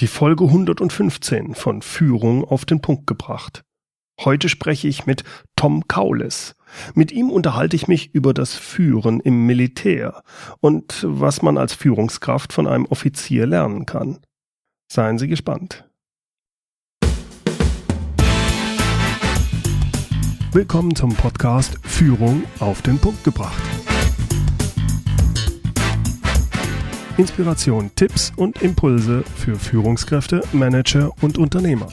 Die Folge 115 von Führung auf den Punkt gebracht. Heute spreche ich mit Tom Kaulis. Mit ihm unterhalte ich mich über das Führen im Militär und was man als Führungskraft von einem Offizier lernen kann. Seien Sie gespannt. Willkommen zum Podcast Führung auf den Punkt gebracht. Inspiration, Tipps und Impulse für Führungskräfte, Manager und Unternehmer.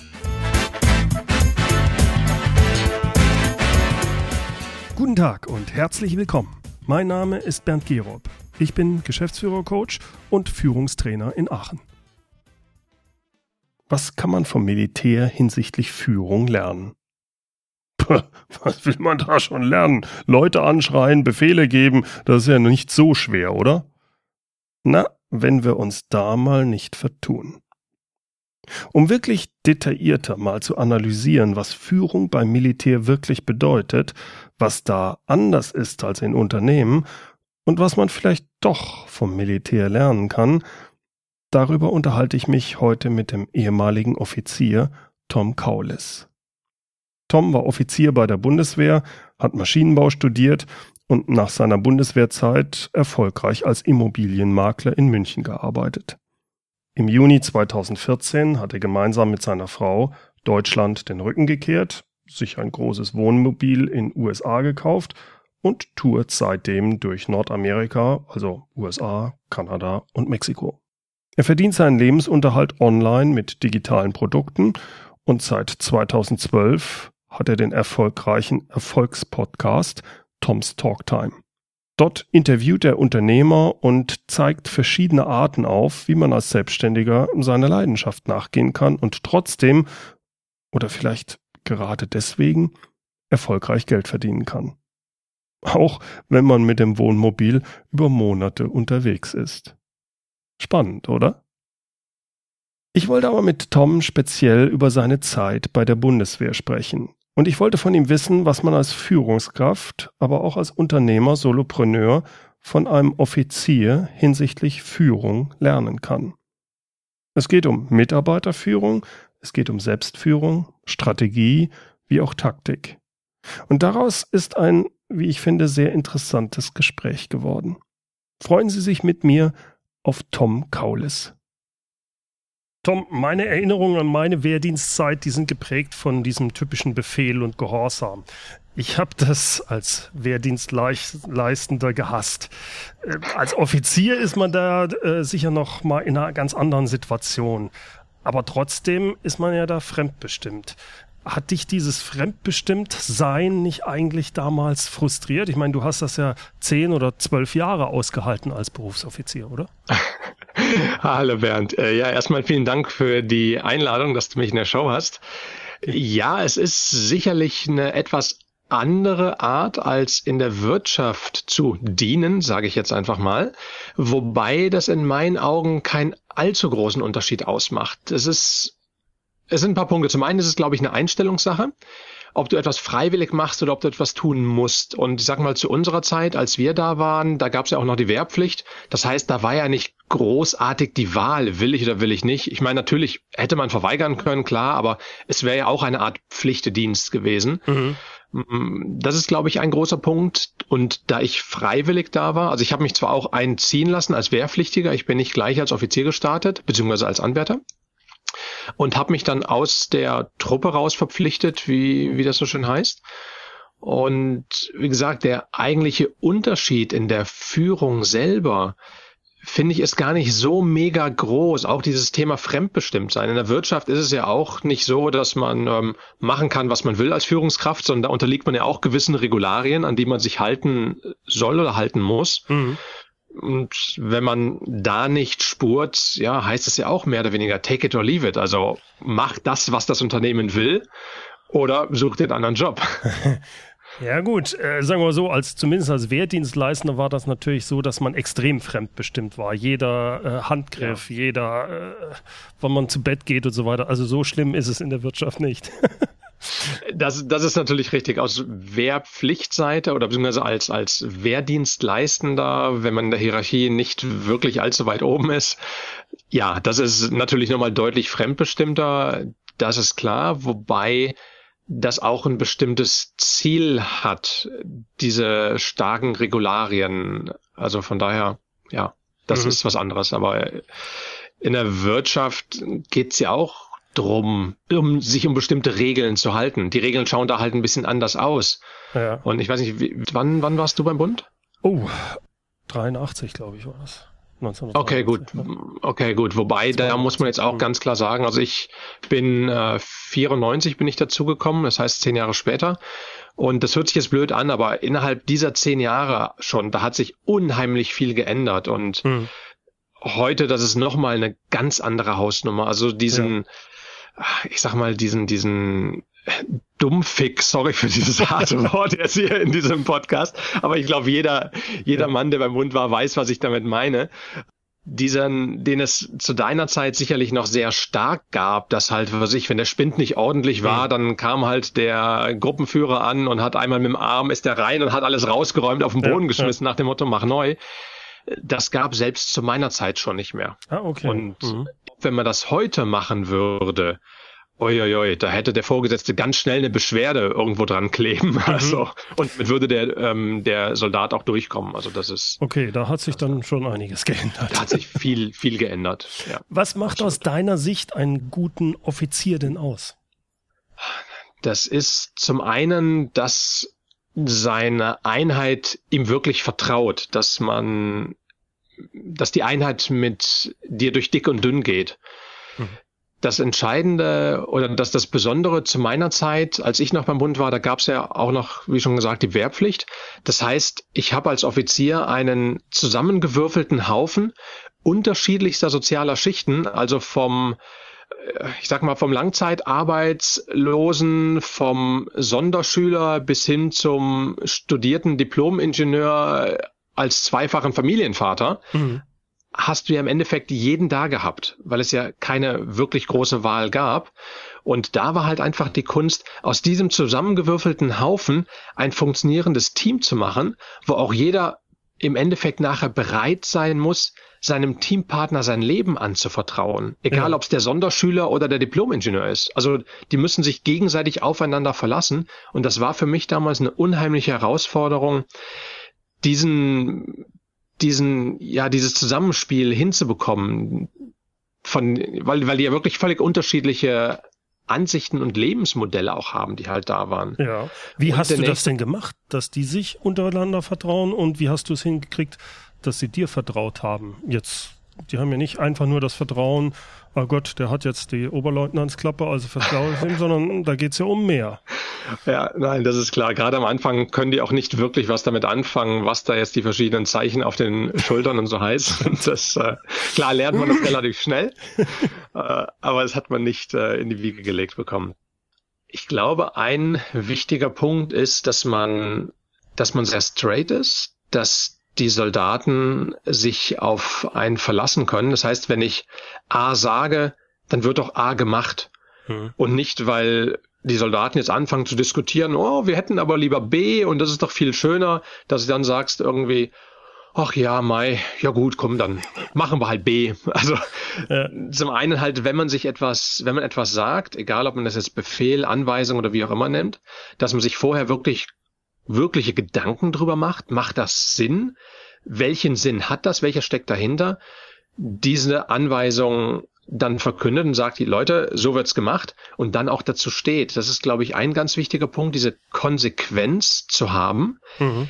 Guten Tag und herzlich willkommen. Mein Name ist Bernd Gerob. Ich bin Geschäftsführer-Coach und Führungstrainer in Aachen. Was kann man vom Militär hinsichtlich Führung lernen? Was will man da schon lernen? Leute anschreien, Befehle geben, das ist ja nicht so schwer, oder? Na, wenn wir uns da mal nicht vertun. Um wirklich detaillierter mal zu analysieren, was Führung beim Militär wirklich bedeutet, was da anders ist als in Unternehmen und was man vielleicht doch vom Militär lernen kann, darüber unterhalte ich mich heute mit dem ehemaligen Offizier Tom Kaulis. Tom war Offizier bei der Bundeswehr, hat Maschinenbau studiert und nach seiner Bundeswehrzeit erfolgreich als Immobilienmakler in München gearbeitet. Im Juni 2014 hat er gemeinsam mit seiner Frau Deutschland den Rücken gekehrt, sich ein großes Wohnmobil in USA gekauft und tourt seitdem durch Nordamerika, also USA, Kanada und Mexiko. Er verdient seinen Lebensunterhalt online mit digitalen Produkten und seit 2012 hat er den erfolgreichen Erfolgspodcast Toms Talktime. Dort interviewt er Unternehmer und zeigt verschiedene Arten auf, wie man als Selbstständiger seiner Leidenschaft nachgehen kann und trotzdem oder vielleicht gerade deswegen erfolgreich Geld verdienen kann. Auch wenn man mit dem Wohnmobil über Monate unterwegs ist. Spannend, oder? Ich wollte aber mit Tom speziell über seine Zeit bei der Bundeswehr sprechen. Und ich wollte von ihm wissen, was man als Führungskraft, aber auch als Unternehmer, Solopreneur von einem Offizier hinsichtlich Führung lernen kann. Es geht um Mitarbeiterführung, es geht um Selbstführung, Strategie wie auch Taktik. Und daraus ist ein, wie ich finde, sehr interessantes Gespräch geworden. Freuen Sie sich mit mir auf Tom Kaulis. Tom, meine Erinnerungen an meine Wehrdienstzeit, die sind geprägt von diesem typischen Befehl und Gehorsam. Ich habe das als Wehrdienstleistender gehasst. Äh, als Offizier ist man da äh, sicher noch mal in einer ganz anderen Situation. Aber trotzdem ist man ja da fremdbestimmt. Hat dich dieses Fremdbestimmt-Sein nicht eigentlich damals frustriert? Ich meine, du hast das ja zehn oder zwölf Jahre ausgehalten als Berufsoffizier, oder? Hallo Bernd. Äh, ja, erstmal vielen Dank für die Einladung, dass du mich in der Show hast. Ja, es ist sicherlich eine etwas andere Art als in der Wirtschaft zu dienen, sage ich jetzt einfach mal, wobei das in meinen Augen keinen allzu großen Unterschied ausmacht. Es ist es sind ein paar Punkte. Zum einen ist es, glaube ich, eine Einstellungssache ob du etwas freiwillig machst oder ob du etwas tun musst. Und ich sag mal, zu unserer Zeit, als wir da waren, da gab es ja auch noch die Wehrpflicht. Das heißt, da war ja nicht großartig die Wahl, will ich oder will ich nicht. Ich meine, natürlich hätte man verweigern können, klar, aber es wäre ja auch eine Art Pflichtedienst gewesen. Mhm. Mm, das ist, glaube ich, ein großer Punkt. Und da ich freiwillig da war, also ich habe mich zwar auch einziehen lassen als Wehrpflichtiger, ich bin nicht gleich als Offizier gestartet, beziehungsweise als Anwärter und habe mich dann aus der Truppe raus verpflichtet, wie, wie das so schön heißt. Und wie gesagt, der eigentliche Unterschied in der Führung selber, finde ich, ist gar nicht so mega groß. Auch dieses Thema fremdbestimmt sein. In der Wirtschaft ist es ja auch nicht so, dass man ähm, machen kann, was man will als Führungskraft, sondern da unterliegt man ja auch gewissen Regularien, an die man sich halten soll oder halten muss. Mhm. Und wenn man da nicht spurt, ja, heißt es ja auch mehr oder weniger take it or leave it. Also mach das, was das Unternehmen will oder such dir einen anderen Job. Ja gut, äh, sagen wir so, als zumindest als Wehrdienstleistender war das natürlich so, dass man extrem fremdbestimmt war. Jeder äh, Handgriff, ja. jeder, äh, wann man zu Bett geht und so weiter. Also so schlimm ist es in der Wirtschaft nicht. Das, das ist natürlich richtig. Aus Wehrpflichtseite oder beziehungsweise als, als Wehrdienstleistender, wenn man in der Hierarchie nicht wirklich allzu weit oben ist, Ja, das ist natürlich nochmal deutlich fremdbestimmter, das ist klar, wobei das auch ein bestimmtes Ziel hat, diese starken Regularien. Also von daher, ja, das mhm. ist was anderes. Aber in der Wirtschaft geht's ja auch drum, um sich um bestimmte Regeln zu halten. Die Regeln schauen da halt ein bisschen anders aus. Ja. Und ich weiß nicht, wie, wann, wann warst du beim Bund? Oh, 83, glaube ich, war das. Okay, gut. Okay, gut. Wobei, da muss man jetzt auch ganz klar sagen, also ich bin äh, 94 bin ich dazugekommen, das heißt zehn Jahre später. Und das hört sich jetzt blöd an, aber innerhalb dieser zehn Jahre schon, da hat sich unheimlich viel geändert. Und hm. heute, das ist nochmal eine ganz andere Hausnummer. Also diesen, ja. ich sag mal, diesen, diesen Dummfix, sorry für dieses harte Wort jetzt hier in diesem Podcast, aber ich glaube, jeder, jeder Mann, der beim Bund war, weiß, was ich damit meine. Diesen, den es zu deiner Zeit sicherlich noch sehr stark gab, dass halt, was ich, wenn der Spind nicht ordentlich war, dann kam halt der Gruppenführer an und hat einmal mit dem Arm, ist der rein und hat alles rausgeräumt, auf den Boden ja, geschmissen ja. nach dem Motto, mach neu. Das gab selbst zu meiner Zeit schon nicht mehr. Ah, okay. Und mhm. wenn man das heute machen würde, Uiuiui, da hätte der Vorgesetzte ganz schnell eine Beschwerde irgendwo dran kleben. Mhm. Also, und damit würde der, ähm, der Soldat auch durchkommen. Also das ist. Okay, da hat sich dann schon einiges geändert. Da hat sich viel, viel geändert. Ja, Was macht absolut. aus deiner Sicht einen guten Offizier denn aus? Das ist zum einen, dass seine Einheit ihm wirklich vertraut, dass man, dass die Einheit mit dir durch dick und dünn geht. Mhm das Entscheidende oder das, das Besondere zu meiner Zeit, als ich noch beim Bund war, da gab es ja auch noch, wie schon gesagt, die Wehrpflicht. Das heißt, ich habe als Offizier einen zusammengewürfelten Haufen unterschiedlichster sozialer Schichten, also vom äh, ich sag mal, vom Langzeitarbeitslosen, vom Sonderschüler bis hin zum studierten Diplomingenieur als zweifachen Familienvater. Mhm hast du ja im Endeffekt jeden da gehabt, weil es ja keine wirklich große Wahl gab. Und da war halt einfach die Kunst, aus diesem zusammengewürfelten Haufen ein funktionierendes Team zu machen, wo auch jeder im Endeffekt nachher bereit sein muss, seinem Teampartner sein Leben anzuvertrauen. Egal, ja. ob es der Sonderschüler oder der Diplomingenieur ist. Also die müssen sich gegenseitig aufeinander verlassen. Und das war für mich damals eine unheimliche Herausforderung, diesen diesen, ja, dieses Zusammenspiel hinzubekommen, von, weil, weil die ja wirklich völlig unterschiedliche Ansichten und Lebensmodelle auch haben, die halt da waren. Ja. Wie und hast du das denn gemacht, dass die sich untereinander vertrauen und wie hast du es hingekriegt, dass sie dir vertraut haben? Jetzt, die haben ja nicht einfach nur das Vertrauen, oh Gott, der hat jetzt die Oberleutnantsklappe, also vertraue ich ihm, sondern da geht's ja um mehr. Ja, nein, das ist klar. Gerade am Anfang können die auch nicht wirklich was damit anfangen, was da jetzt die verschiedenen Zeichen auf den Schultern und so heißt. Das, äh, klar lernt man das relativ schnell, äh, aber das hat man nicht äh, in die Wiege gelegt bekommen. Ich glaube, ein wichtiger Punkt ist, dass man, dass man sehr straight ist, dass die Soldaten sich auf einen verlassen können. Das heißt, wenn ich A sage, dann wird auch A gemacht. Hm. Und nicht, weil die Soldaten jetzt anfangen zu diskutieren, oh, wir hätten aber lieber B und das ist doch viel schöner, dass du dann sagst irgendwie, ach ja, Mai, ja gut, komm, dann machen wir halt B. Also ja. zum einen halt, wenn man sich etwas, wenn man etwas sagt, egal ob man das jetzt Befehl, Anweisung oder wie auch immer nennt, dass man sich vorher wirklich wirkliche Gedanken drüber macht, macht das Sinn? Welchen Sinn hat das? Welcher steckt dahinter? Diese Anweisung dann verkündet und sagt, die Leute, so wird's gemacht und dann auch dazu steht. Das ist, glaube ich, ein ganz wichtiger Punkt, diese Konsequenz zu haben. Mhm.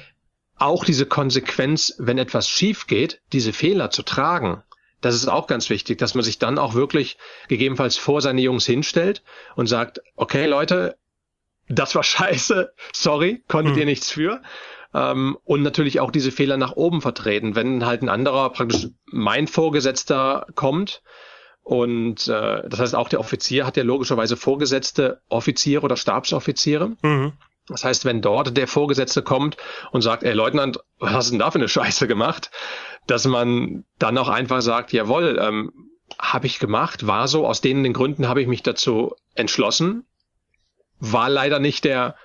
Auch diese Konsequenz, wenn etwas schief geht, diese Fehler zu tragen. Das ist auch ganz wichtig, dass man sich dann auch wirklich gegebenenfalls vor seine Jungs hinstellt und sagt, okay Leute, das war scheiße, sorry, konntet mhm. ihr nichts für. Ähm, und natürlich auch diese Fehler nach oben vertreten. Wenn halt ein anderer, praktisch mein Vorgesetzter kommt und äh, das heißt, auch der Offizier hat ja logischerweise Vorgesetzte Offiziere oder Stabsoffiziere. Mhm. Das heißt, wenn dort der Vorgesetzte kommt und sagt, ey Leutnant, was hast du denn da für eine Scheiße gemacht? Dass man dann auch einfach sagt, jawohl, ähm, habe ich gemacht, war so, aus denen den Gründen habe ich mich dazu entschlossen. War leider nicht der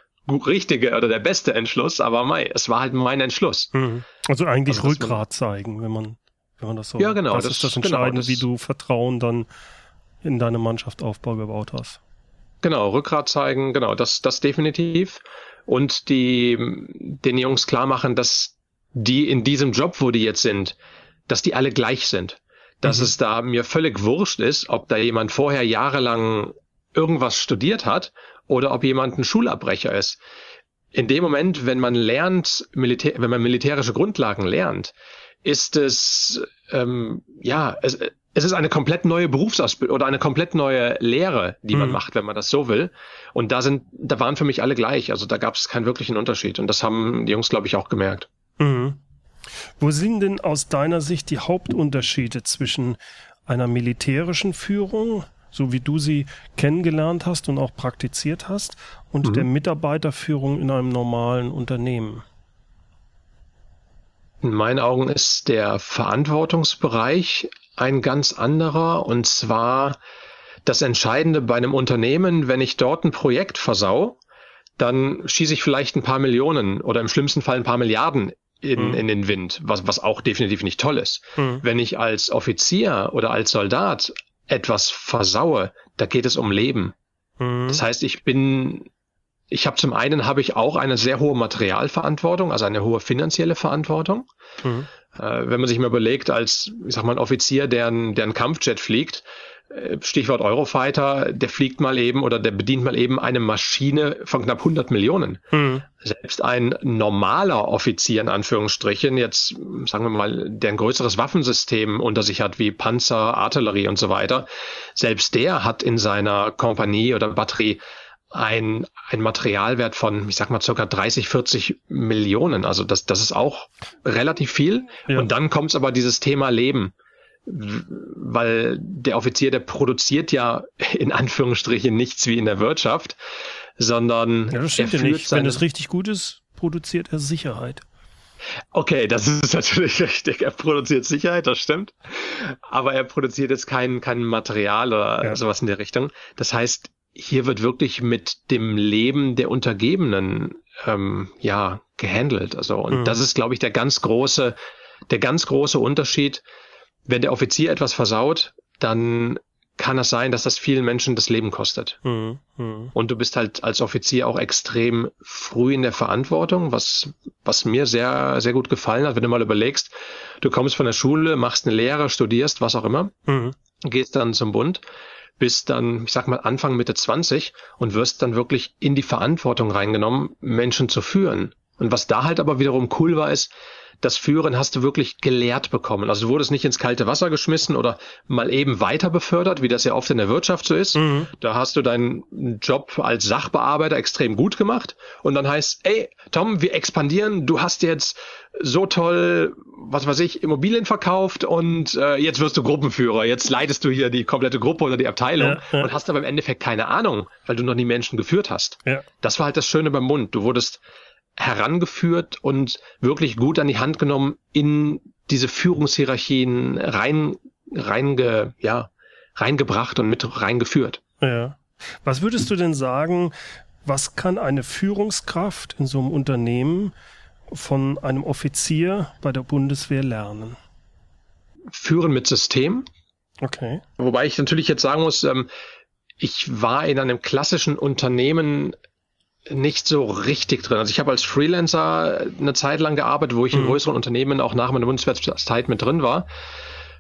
richtige oder der beste Entschluss, aber mei, es war halt mein Entschluss. Mhm. Also eigentlich also, Rückgrat zeigen, wenn man wenn man das so. Ja, genau. Das, das ist das genau, Entscheidende, genau, das wie du Vertrauen dann in deine Mannschaft Aufbau gebaut hast. Genau, Rückgrat zeigen, genau, das, das definitiv. Und die, den Jungs klar machen, dass die in diesem Job, wo die jetzt sind, dass die alle gleich sind. Dass mhm. es da mir völlig wurscht ist, ob da jemand vorher jahrelang irgendwas studiert hat oder ob jemand ein Schulabbrecher ist. In dem Moment, wenn man lernt, Militär, wenn man militärische Grundlagen lernt, ist es ähm, ja, es, es ist eine komplett neue Berufsausbildung oder eine komplett neue Lehre, die man mhm. macht, wenn man das so will. Und da sind, da waren für mich alle gleich. Also da gab es keinen wirklichen Unterschied. Und das haben die Jungs, glaube ich, auch gemerkt. Mhm. Wo sind denn aus deiner Sicht die Hauptunterschiede zwischen einer militärischen Führung, so wie du sie kennengelernt hast und auch praktiziert hast, und mhm. der Mitarbeiterführung in einem normalen Unternehmen? In meinen Augen ist der Verantwortungsbereich ein ganz anderer und zwar das Entscheidende bei einem Unternehmen, wenn ich dort ein Projekt versau, dann schieße ich vielleicht ein paar Millionen oder im schlimmsten Fall ein paar Milliarden in, mhm. in den Wind, was, was auch definitiv nicht toll ist. Mhm. Wenn ich als Offizier oder als Soldat etwas versaue, da geht es um Leben. Mhm. Das heißt, ich bin, ich habe zum einen habe ich auch eine sehr hohe Materialverantwortung, also eine hohe finanzielle Verantwortung. Mhm. Äh, wenn man sich mal überlegt, als, ich sag mal, ein Offizier, der ein, der ein Kampfjet fliegt, Stichwort Eurofighter, der fliegt mal eben oder der bedient mal eben eine Maschine von knapp 100 Millionen. Mhm. Selbst ein normaler Offizier in Anführungsstrichen, jetzt sagen wir mal, der ein größeres Waffensystem unter sich hat, wie Panzer, Artillerie und so weiter, selbst der hat in seiner Kompanie oder Batterie ein, ein Materialwert von, ich sag mal, circa 30, 40 Millionen. Also das, das ist auch relativ viel. Ja. Und dann kommt es aber dieses Thema Leben. Weil der Offizier, der produziert ja in Anführungsstrichen nichts wie in der Wirtschaft, sondern ja, das stimmt ja nicht. Wenn es richtig gut ist, produziert er Sicherheit. Okay, das ist natürlich richtig. Er produziert Sicherheit, das stimmt. Aber er produziert jetzt kein, kein Material oder ja. sowas in der Richtung. Das heißt, hier wird wirklich mit dem Leben der Untergebenen ähm, ja gehandelt. Also und mhm. das ist, glaube ich, der ganz große, der ganz große Unterschied. Wenn der Offizier etwas versaut, dann kann es sein, dass das vielen Menschen das Leben kostet. Mhm. Mhm. Und du bist halt als Offizier auch extrem früh in der Verantwortung, was, was mir sehr, sehr gut gefallen hat, wenn du mal überlegst, du kommst von der Schule, machst eine Lehre, studierst, was auch immer, mhm. gehst dann zum Bund bis dann, ich sag mal, Anfang, Mitte 20 und wirst dann wirklich in die Verantwortung reingenommen, Menschen zu führen. Und was da halt aber wiederum cool war, ist, das Führen hast du wirklich gelehrt bekommen. Also du wurdest nicht ins kalte Wasser geschmissen oder mal eben weiter befördert, wie das ja oft in der Wirtschaft so ist. Mhm. Da hast du deinen Job als Sachbearbeiter extrem gut gemacht und dann heißt, ey, Tom, wir expandieren, du hast jetzt so toll, was weiß ich, Immobilien verkauft und äh, jetzt wirst du Gruppenführer, jetzt leitest du hier die komplette Gruppe oder die Abteilung ja, ja. und hast aber im Endeffekt keine Ahnung, weil du noch nie Menschen geführt hast. Ja. Das war halt das Schöne beim Mund. Du wurdest herangeführt und wirklich gut an die Hand genommen in diese Führungshierarchien rein, reinge, ja, reingebracht und mit reingeführt. Ja. Was würdest du denn sagen, was kann eine Führungskraft in so einem Unternehmen von einem Offizier bei der Bundeswehr lernen? Führen mit System. Okay. Wobei ich natürlich jetzt sagen muss, ähm, ich war in einem klassischen Unternehmen nicht so richtig drin. Also ich habe als Freelancer eine Zeit lang gearbeitet, wo ich in mhm. größeren Unternehmen auch nach meiner Bundeswehrzeit mit drin war.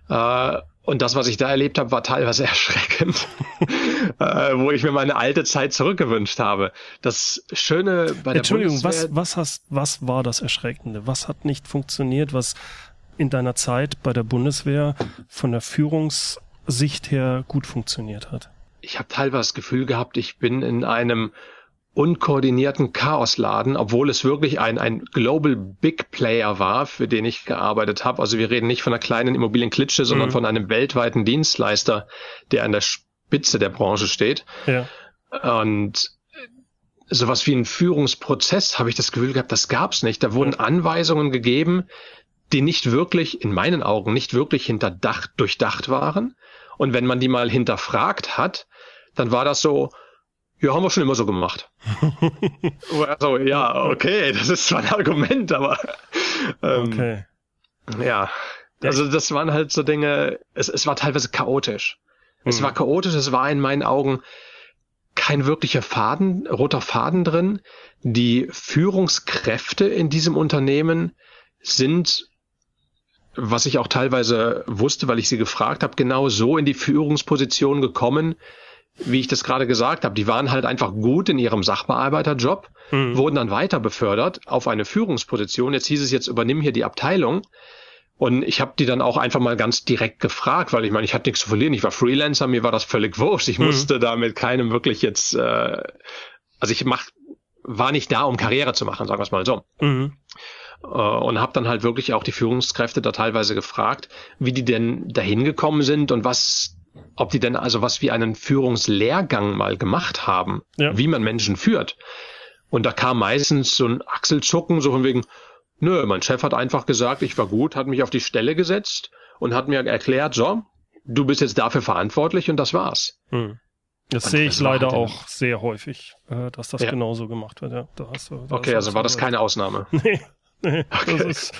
Äh, und das, was ich da erlebt habe, war teilweise erschreckend, äh, wo ich mir meine alte Zeit zurückgewünscht habe. Das Schöne bei der Entschuldigung, Bundeswehr, was, was, hast, was war das Erschreckende? Was hat nicht funktioniert, was in deiner Zeit bei der Bundeswehr von der Führungssicht her gut funktioniert hat? Ich habe teilweise das Gefühl gehabt, ich bin in einem unkoordinierten Chaosladen, obwohl es wirklich ein, ein Global Big Player war, für den ich gearbeitet habe. Also wir reden nicht von einer kleinen Immobilienklitsche, sondern mhm. von einem weltweiten Dienstleister, der an der Spitze der Branche steht. Ja. Und sowas wie ein Führungsprozess habe ich das Gefühl gehabt, das gab's nicht. Da wurden Anweisungen gegeben, die nicht wirklich, in meinen Augen, nicht wirklich hinterdacht, durchdacht waren. Und wenn man die mal hinterfragt hat, dann war das so, ja, haben wir schon immer so gemacht. also, ja, okay, das ist zwar ein Argument, aber ähm, okay. ja. Also das waren halt so Dinge, es, es war teilweise chaotisch. Es hm. war chaotisch, es war in meinen Augen kein wirklicher Faden, roter Faden drin. Die Führungskräfte in diesem Unternehmen sind, was ich auch teilweise wusste, weil ich sie gefragt habe, genau so in die Führungsposition gekommen, wie ich das gerade gesagt habe. Die waren halt einfach gut in ihrem Sachbearbeiterjob, mhm. wurden dann weiter befördert auf eine Führungsposition. Jetzt hieß es jetzt, übernimm hier die Abteilung. Und ich habe die dann auch einfach mal ganz direkt gefragt, weil ich meine, ich hatte nichts zu verlieren. Ich war Freelancer, mir war das völlig wurscht. Ich mhm. musste da mit keinem wirklich jetzt, äh, also ich mach, war nicht da, um Karriere zu machen, sagen wir es mal so. Mhm. Äh, und habe dann halt wirklich auch die Führungskräfte da teilweise gefragt, wie die denn dahin gekommen sind und was, ob die denn also was wie einen Führungslehrgang mal gemacht haben, ja. wie man Menschen führt. Und da kam meistens so ein Achselzucken, so von wegen, Nö, mein Chef hat einfach gesagt, ich war gut, hat mich auf die Stelle gesetzt und hat mir erklärt, so, du bist jetzt dafür verantwortlich und das war's. Hm. Das und sehe ich leider auch sehr häufig, äh, dass das ja. genauso gemacht wird. Ja, da hast du, da okay, also war das keine Ausnahme. nee. Okay. das ist,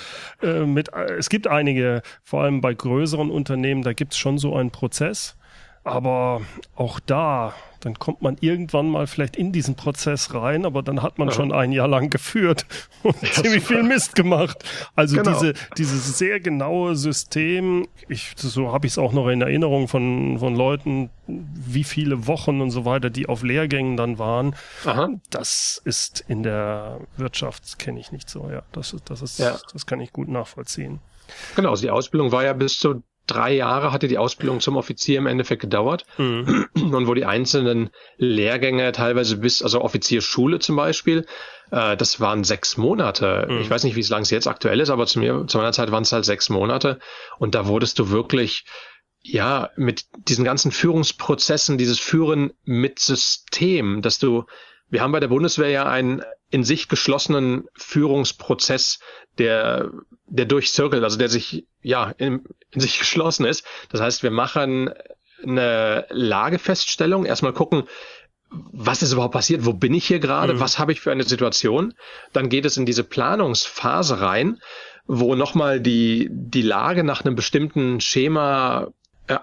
äh, mit, äh, es gibt einige, vor allem bei größeren Unternehmen, da gibt es schon so einen Prozess, aber auch da dann kommt man irgendwann mal vielleicht in diesen Prozess rein, aber dann hat man ja. schon ein Jahr lang geführt und ziemlich viel Mist gemacht. Also genau. diese, dieses sehr genaue System, ich, so habe ich es auch noch in Erinnerung von, von Leuten, wie viele Wochen und so weiter, die auf Lehrgängen dann waren. Aha. Das ist in der Wirtschaft, kenne ich nicht so, ja. Das, das ist, ja. das kann ich gut nachvollziehen. Genau, also die Ausbildung war ja bis zu drei Jahre hatte die Ausbildung zum Offizier im Endeffekt gedauert mhm. und wo die einzelnen Lehrgänge teilweise bis, also Offizierschule zum Beispiel, äh, das waren sechs Monate. Mhm. Ich weiß nicht, wie lang es jetzt aktuell ist, aber zu mir, zu meiner Zeit waren es halt sechs Monate und da wurdest du wirklich ja, mit diesen ganzen Führungsprozessen, dieses Führen mit System, dass du wir haben bei der Bundeswehr ja einen in sich geschlossenen Führungsprozess, der, der durchzirkelt, also der sich, ja, in, in sich geschlossen ist. Das heißt, wir machen eine Lagefeststellung, erstmal gucken, was ist überhaupt passiert, wo bin ich hier gerade, mhm. was habe ich für eine Situation. Dann geht es in diese Planungsphase rein, wo nochmal die, die Lage nach einem bestimmten Schema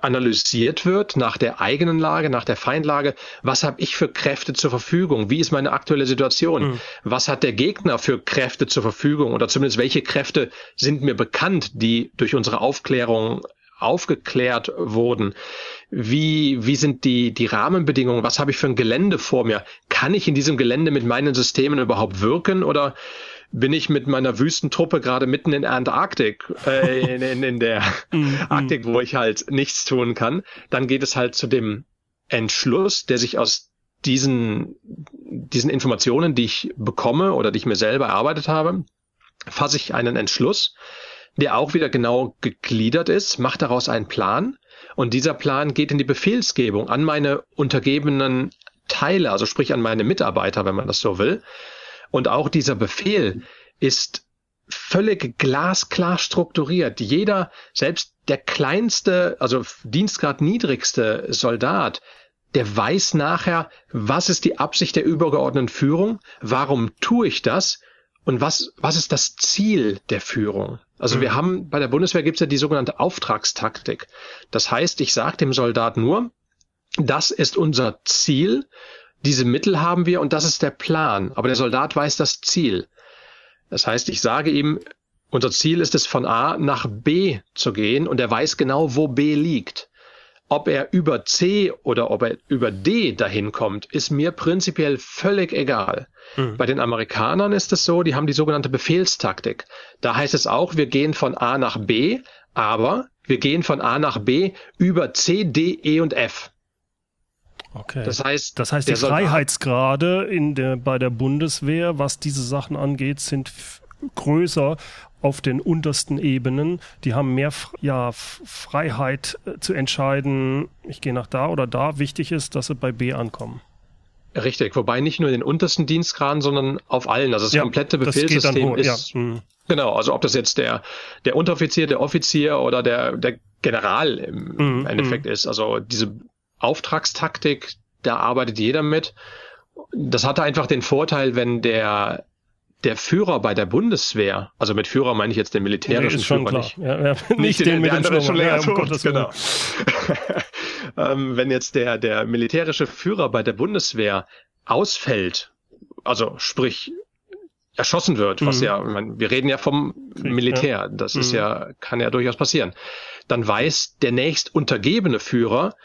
analysiert wird nach der eigenen Lage, nach der Feindlage. Was habe ich für Kräfte zur Verfügung? Wie ist meine aktuelle Situation? Mhm. Was hat der Gegner für Kräfte zur Verfügung? Oder zumindest welche Kräfte sind mir bekannt, die durch unsere Aufklärung aufgeklärt wurden? Wie, wie sind die, die Rahmenbedingungen? Was habe ich für ein Gelände vor mir? Kann ich in diesem Gelände mit meinen Systemen überhaupt wirken oder bin ich mit meiner Wüstentruppe gerade mitten in der Antarktik, äh, in, in, in der mhm. Arktik, wo ich halt nichts tun kann, dann geht es halt zu dem Entschluss, der sich aus diesen, diesen Informationen, die ich bekomme oder die ich mir selber erarbeitet habe, fasse ich einen Entschluss, der auch wieder genau gegliedert ist, mache daraus einen Plan und dieser Plan geht in die Befehlsgebung an meine untergebenen Teile, also sprich an meine Mitarbeiter, wenn man das so will. Und auch dieser Befehl ist völlig glasklar strukturiert. Jeder, selbst der kleinste, also Dienstgrad niedrigste Soldat, der weiß nachher, was ist die Absicht der übergeordneten Führung, warum tue ich das und was, was ist das Ziel der Führung. Also mhm. wir haben bei der Bundeswehr gibt es ja die sogenannte Auftragstaktik. Das heißt, ich sage dem Soldat nur, das ist unser Ziel diese Mittel haben wir und das ist der Plan. Aber der Soldat weiß das Ziel. Das heißt, ich sage ihm, unser Ziel ist es, von A nach B zu gehen und er weiß genau, wo B liegt. Ob er über C oder ob er über D dahin kommt, ist mir prinzipiell völlig egal. Mhm. Bei den Amerikanern ist es so, die haben die sogenannte Befehlstaktik. Da heißt es auch, wir gehen von A nach B, aber wir gehen von A nach B über C, D, E und F. Okay. Das heißt, das heißt die Freiheitsgrade in der, bei der Bundeswehr, was diese Sachen angeht, sind größer auf den untersten Ebenen. Die haben mehr ja, Freiheit äh, zu entscheiden, ich gehe nach da oder da. Wichtig ist, dass sie bei B ankommen. Richtig, wobei nicht nur in den untersten Dienstgraden, sondern auf allen. Also das ja, komplette Befehlssystem ist. Ja. Mhm. Genau, also ob das jetzt der, der Unteroffizier, der Offizier oder der, der General im mhm, Endeffekt mhm. ist. Also diese Auftragstaktik, da arbeitet jeder mit. Das hatte einfach den Vorteil, wenn der der Führer bei der Bundeswehr, also mit Führer meine ich jetzt den militärischen nee, Führer klar. nicht. Ja, ja, nicht, nicht den, den mit dem schon länger ja, um tot, genau. ähm, wenn jetzt der, der militärische Führer bei der Bundeswehr ausfällt, also sprich erschossen wird, was mhm. ja, meine, wir reden ja vom Krieg, Militär, ja. das ist mhm. ja, kann ja durchaus passieren, dann weiß der nächst untergebene Führer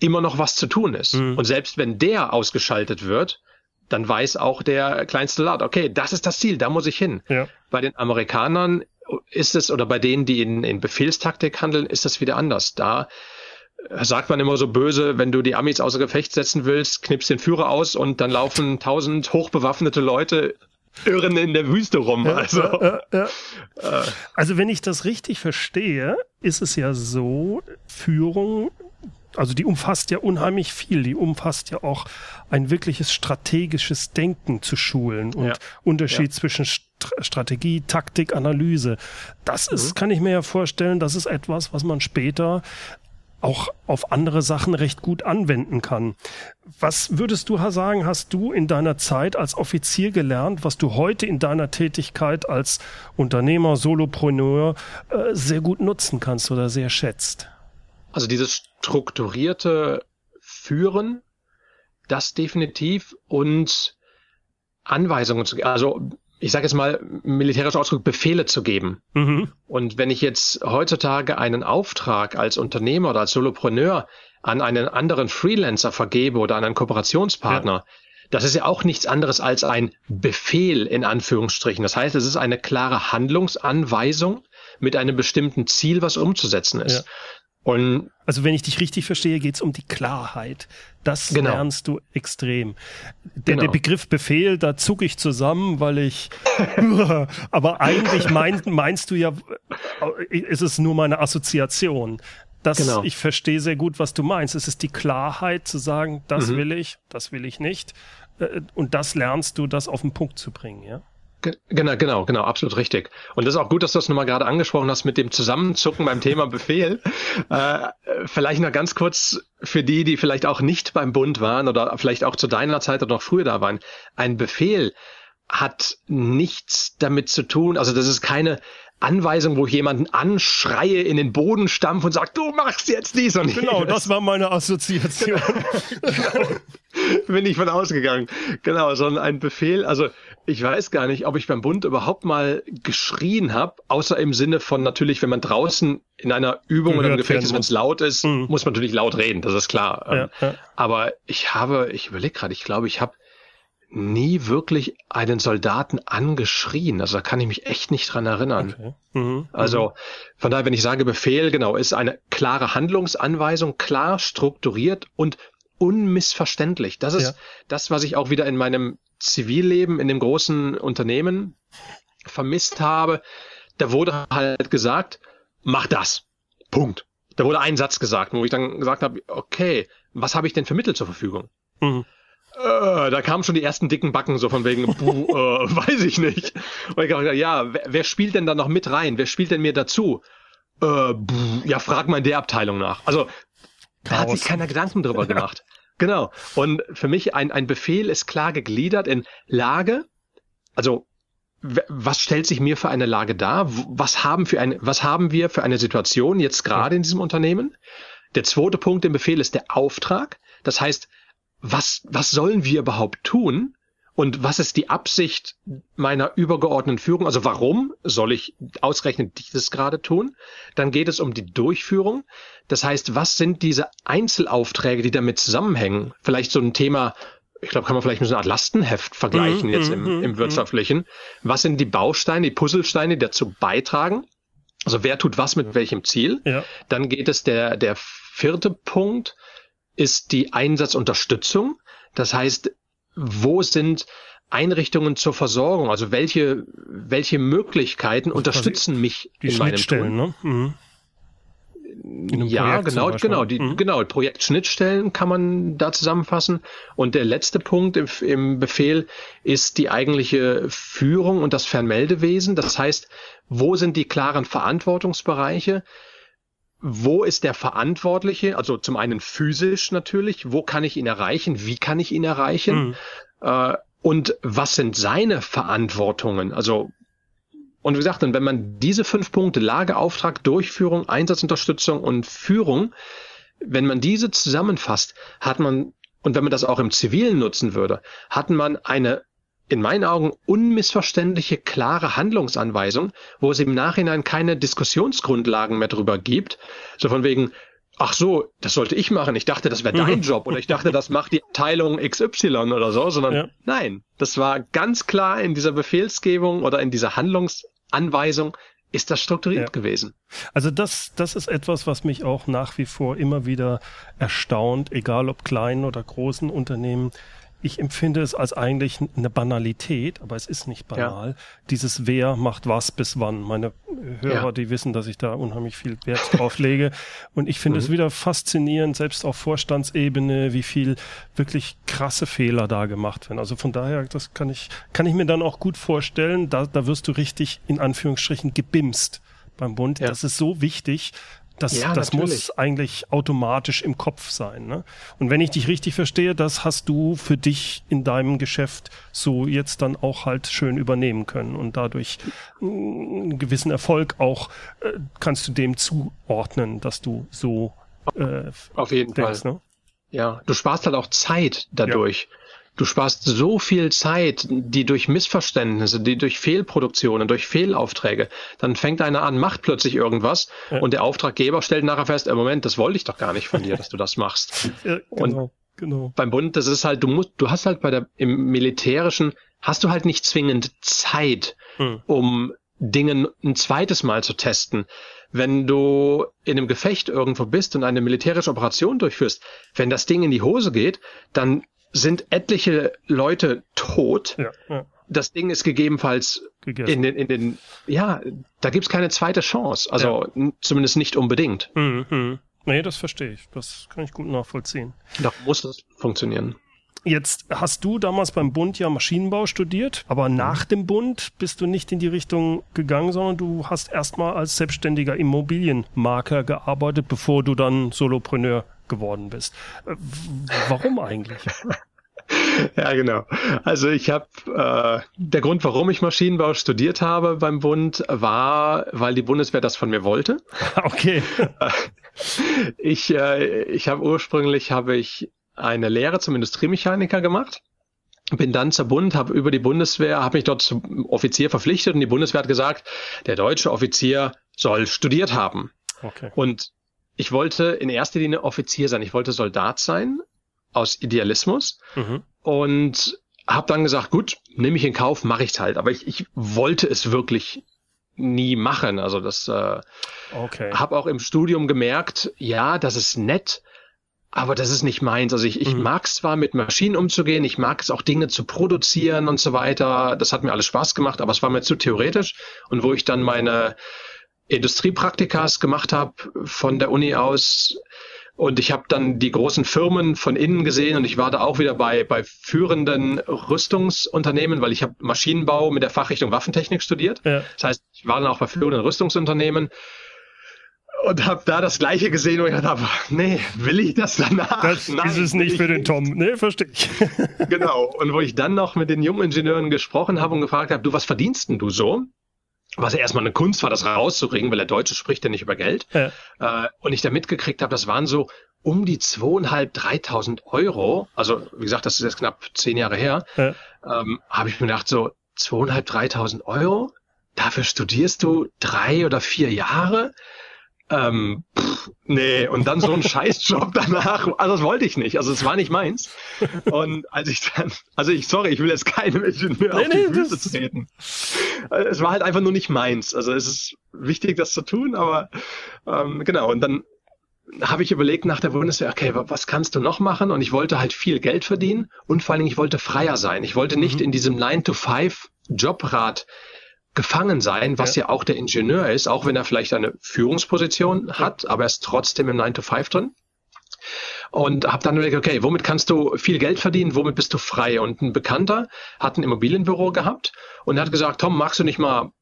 immer noch was zu tun ist. Mhm. Und selbst wenn der ausgeschaltet wird, dann weiß auch der kleinste Laut, okay, das ist das Ziel, da muss ich hin. Ja. Bei den Amerikanern ist es, oder bei denen, die in, in Befehlstaktik handeln, ist das wieder anders. Da sagt man immer so böse, wenn du die Amis außer Gefecht setzen willst, knippst den Führer aus und dann laufen tausend hochbewaffnete Leute irren in der Wüste rum. Also. Ja, ja, ja. also wenn ich das richtig verstehe, ist es ja so, Führung also die umfasst ja unheimlich viel. Die umfasst ja auch ein wirkliches strategisches Denken zu schulen und ja. Unterschied ja. zwischen St Strategie, Taktik, Analyse. Das ist, mhm. kann ich mir ja vorstellen, das ist etwas, was man später auch auf andere Sachen recht gut anwenden kann. Was würdest du sagen, hast du in deiner Zeit als Offizier gelernt, was du heute in deiner Tätigkeit als Unternehmer, Solopreneur äh, sehr gut nutzen kannst oder sehr schätzt? Also dieses strukturierte Führen, das definitiv und Anweisungen zu geben. Also ich sage jetzt mal militärisch Ausdruck, Befehle zu geben. Mhm. Und wenn ich jetzt heutzutage einen Auftrag als Unternehmer oder als Solopreneur an einen anderen Freelancer vergebe oder an einen Kooperationspartner, ja. das ist ja auch nichts anderes als ein Befehl in Anführungsstrichen. Das heißt, es ist eine klare Handlungsanweisung mit einem bestimmten Ziel, was umzusetzen ist. Ja. Und also wenn ich dich richtig verstehe, geht es um die Klarheit. Das genau. lernst du extrem. Der, genau. der Begriff Befehl, da zucke ich zusammen, weil ich. aber eigentlich mein, meinst du ja, ist es nur meine Assoziation. Das, genau. Ich verstehe sehr gut, was du meinst. Es ist die Klarheit zu sagen, das mhm. will ich, das will ich nicht. Äh, und das lernst du, das auf den Punkt zu bringen, ja? Genau, genau, genau, absolut richtig. Und das ist auch gut, dass du das nochmal gerade angesprochen hast mit dem Zusammenzucken beim Thema Befehl. Äh, vielleicht noch ganz kurz für die, die vielleicht auch nicht beim Bund waren oder vielleicht auch zu deiner Zeit oder noch früher da waren. Ein Befehl hat nichts damit zu tun, also das ist keine Anweisung, wo ich jemanden anschreie, in den Boden stampf und sage, du machst jetzt dies und Genau, das war meine Assoziation. genau. Bin ich von ausgegangen. Genau, sondern ein Befehl. Also ich weiß gar nicht, ob ich beim Bund überhaupt mal geschrien habe, außer im Sinne von natürlich, wenn man draußen in einer Übung oder im Gefecht ist, wenn es laut ist, mhm. muss man natürlich laut reden, das ist klar. Ja, ja. Aber ich habe, ich überlege gerade, ich glaube, ich habe nie wirklich einen Soldaten angeschrien. Also da kann ich mich echt nicht dran erinnern. Okay. Mhm. Also mhm. von daher, wenn ich sage Befehl, genau, ist eine klare Handlungsanweisung, klar strukturiert und unmissverständlich. Das ist ja. das, was ich auch wieder in meinem Zivilleben, in dem großen Unternehmen vermisst habe. Da wurde halt gesagt, mach das. Punkt. Da wurde ein Satz gesagt, wo ich dann gesagt habe, okay, was habe ich denn für Mittel zur Verfügung? Mhm. Äh, da kamen schon die ersten dicken Backen so von wegen, buh, äh, weiß ich nicht. Und ich dachte, ja, wer, wer, spielt denn da noch mit rein? Wer spielt denn mir dazu? Äh, buh, ja, frag mal in der Abteilung nach. Also, da hat sich keiner Gedanken drüber gemacht. Genau. Und für mich ein, ein Befehl ist klar gegliedert in Lage, also was stellt sich mir für eine Lage dar? Was haben, für eine, was haben wir für eine Situation jetzt gerade in diesem Unternehmen? Der zweite Punkt im Befehl ist der Auftrag. Das heißt, was, was sollen wir überhaupt tun? Und was ist die Absicht meiner übergeordneten Führung? Also warum soll ich ausgerechnet dieses gerade tun? Dann geht es um die Durchführung. Das heißt, was sind diese Einzelaufträge, die damit zusammenhängen? Vielleicht so ein Thema, ich glaube, kann man vielleicht mit so einer Art Lastenheft vergleichen mm, jetzt mm, im, mhm, im mm. wirtschaftlichen. Was sind die Bausteine, die Puzzlesteine, die dazu beitragen? Also wer tut was mit welchem Ziel? Ja. Dann geht es der, der vierte Punkt, ist die Einsatzunterstützung. Das heißt, wo sind Einrichtungen zur Versorgung? Also welche, welche Möglichkeiten unterstützen mich die in meinem Tun? Ne? Mhm. Ja, Projekt genau, genau, die, mhm. genau. Projektschnittstellen kann man da zusammenfassen. Und der letzte Punkt im, im Befehl ist die eigentliche Führung und das Fernmeldewesen. Das heißt, wo sind die klaren Verantwortungsbereiche? Wo ist der Verantwortliche? Also zum einen physisch natürlich, wo kann ich ihn erreichen? Wie kann ich ihn erreichen? Mhm. Äh, und was sind seine Verantwortungen? Also und wie gesagt, wenn man diese fünf Punkte Lage, Auftrag, Durchführung, Einsatzunterstützung und Führung, wenn man diese zusammenfasst, hat man, und wenn man das auch im Zivilen nutzen würde, hat man eine in meinen Augen unmissverständliche, klare Handlungsanweisung, wo es im Nachhinein keine Diskussionsgrundlagen mehr drüber gibt. So von wegen, ach so, das sollte ich machen. Ich dachte, das wäre dein. Job oder ich dachte, das macht die Abteilung XY oder so, sondern ja. nein, das war ganz klar in dieser Befehlsgebung oder in dieser Handlungsanweisung ist das strukturiert ja. gewesen. Also das, das ist etwas, was mich auch nach wie vor immer wieder erstaunt, egal ob kleinen oder großen Unternehmen ich empfinde es als eigentlich eine Banalität, aber es ist nicht banal. Ja. Dieses Wer macht was bis wann. Meine Hörer, ja. die wissen, dass ich da unheimlich viel Wert drauf lege. Und ich finde mhm. es wieder faszinierend, selbst auf Vorstandsebene, wie viel wirklich krasse Fehler da gemacht werden. Also von daher, das kann ich, kann ich mir dann auch gut vorstellen. Da, da wirst du richtig in Anführungsstrichen gebimst beim Bund. Ja. Das ist so wichtig, das, ja, das muss eigentlich automatisch im Kopf sein. Ne? Und wenn ich dich richtig verstehe, das hast du für dich in deinem Geschäft so jetzt dann auch halt schön übernehmen können und dadurch einen gewissen Erfolg auch äh, kannst du dem zuordnen, dass du so äh, auf jeden denkst, Fall. Ne? Ja, du sparst halt auch Zeit dadurch. Ja. Du sparst so viel Zeit, die durch Missverständnisse, die durch Fehlproduktionen, durch Fehlaufträge, dann fängt einer an, macht plötzlich irgendwas ja. und der Auftraggeber stellt nachher fest, im Moment, das wollte ich doch gar nicht von dir, dass du das machst. Ja, genau, und genau. beim Bund, das ist halt, du musst, du hast halt bei der, im Militärischen, hast du halt nicht zwingend Zeit, hm. um Dingen ein zweites Mal zu testen. Wenn du in einem Gefecht irgendwo bist und eine militärische Operation durchführst, wenn das Ding in die Hose geht, dann sind etliche Leute tot. Ja, ja. Das Ding ist gegebenenfalls Gegessen. in den, in den, ja, da gibt's keine zweite Chance. Also ja. zumindest nicht unbedingt. Mhm, mhm. Nee, das verstehe ich. Das kann ich gut nachvollziehen. Doch muss das funktionieren. Jetzt hast du damals beim Bund ja Maschinenbau studiert, aber nach dem Bund bist du nicht in die Richtung gegangen, sondern du hast erstmal als selbstständiger Immobilienmakler gearbeitet, bevor du dann Solopreneur geworden bist. Äh, warum eigentlich? Ja, genau. Also ich habe äh, der Grund, warum ich Maschinenbau studiert habe beim Bund, war, weil die Bundeswehr das von mir wollte. Okay. Ich äh, ich habe ursprünglich habe ich eine Lehre zum Industriemechaniker gemacht bin dann zur Bund, habe über die Bundeswehr, habe mich dort zum Offizier verpflichtet und die Bundeswehr hat gesagt, der deutsche Offizier soll studiert haben. Okay. Und ich wollte in erster Linie Offizier sein, ich wollte Soldat sein aus Idealismus mhm. und habe dann gesagt, gut, nehme ich in Kauf, mache ich halt. Aber ich, ich wollte es wirklich nie machen. Also das äh, okay. habe auch im Studium gemerkt, ja, das ist nett, aber das ist nicht meins. Also ich, ich mhm. mag es zwar mit Maschinen umzugehen, ich mag es auch Dinge zu produzieren und so weiter. Das hat mir alles Spaß gemacht, aber es war mir zu theoretisch. Und wo ich dann meine Industriepraktikas gemacht habe von der Uni aus. Und ich habe dann die großen Firmen von innen gesehen und ich war da auch wieder bei, bei führenden Rüstungsunternehmen, weil ich habe Maschinenbau mit der Fachrichtung Waffentechnik studiert. Ja. Das heißt, ich war dann auch bei führenden Rüstungsunternehmen und habe da das gleiche gesehen und ich dachte, nee, will ich das danach? Das Nein, ist es nicht für den Tom. Nee, verstehe ich. genau. Und wo ich dann noch mit den jungen Ingenieuren gesprochen habe und gefragt habe, du, was verdienst denn du so? Was ja erstmal eine Kunst war, das rauszukriegen, weil der Deutsche spricht ja nicht über Geld. Ja. Äh, und ich da mitgekriegt habe, das waren so um die zweieinhalb, dreitausend Euro. Also wie gesagt, das ist jetzt knapp zehn Jahre her. Ja. Ähm, habe ich mir gedacht, so zweieinhalb, dreitausend Euro, dafür studierst du drei oder vier Jahre. Ähm, pff, nee, und dann so ein Scheißjob danach. Also das wollte ich nicht. Also es war nicht meins. Und als ich dann, also ich, sorry, ich will jetzt keinem Ingenieur nee, auf die nee, Füße treten. Es war halt einfach nur nicht meins. Also es ist wichtig, das zu tun, aber ähm, genau. Und dann habe ich überlegt nach der Bundeswehr, okay, was kannst du noch machen? Und ich wollte halt viel Geld verdienen und vor allen Dingen, ich wollte freier sein. Ich wollte nicht mhm. in diesem 9-to-5-Jobrad gefangen sein, was ja. ja. auch der Ingenieur ist, auch wenn er vielleicht eine Führungsposition hat, aber er ist trotzdem im 9 to 5 drin. Und habe dann überlegt, okay, womit kannst du viel Geld verdienen, womit bist du frei? Und ein Bekannter hat ein Immobilienbüro gehabt und hat gesagt, Tom, magst du nicht mal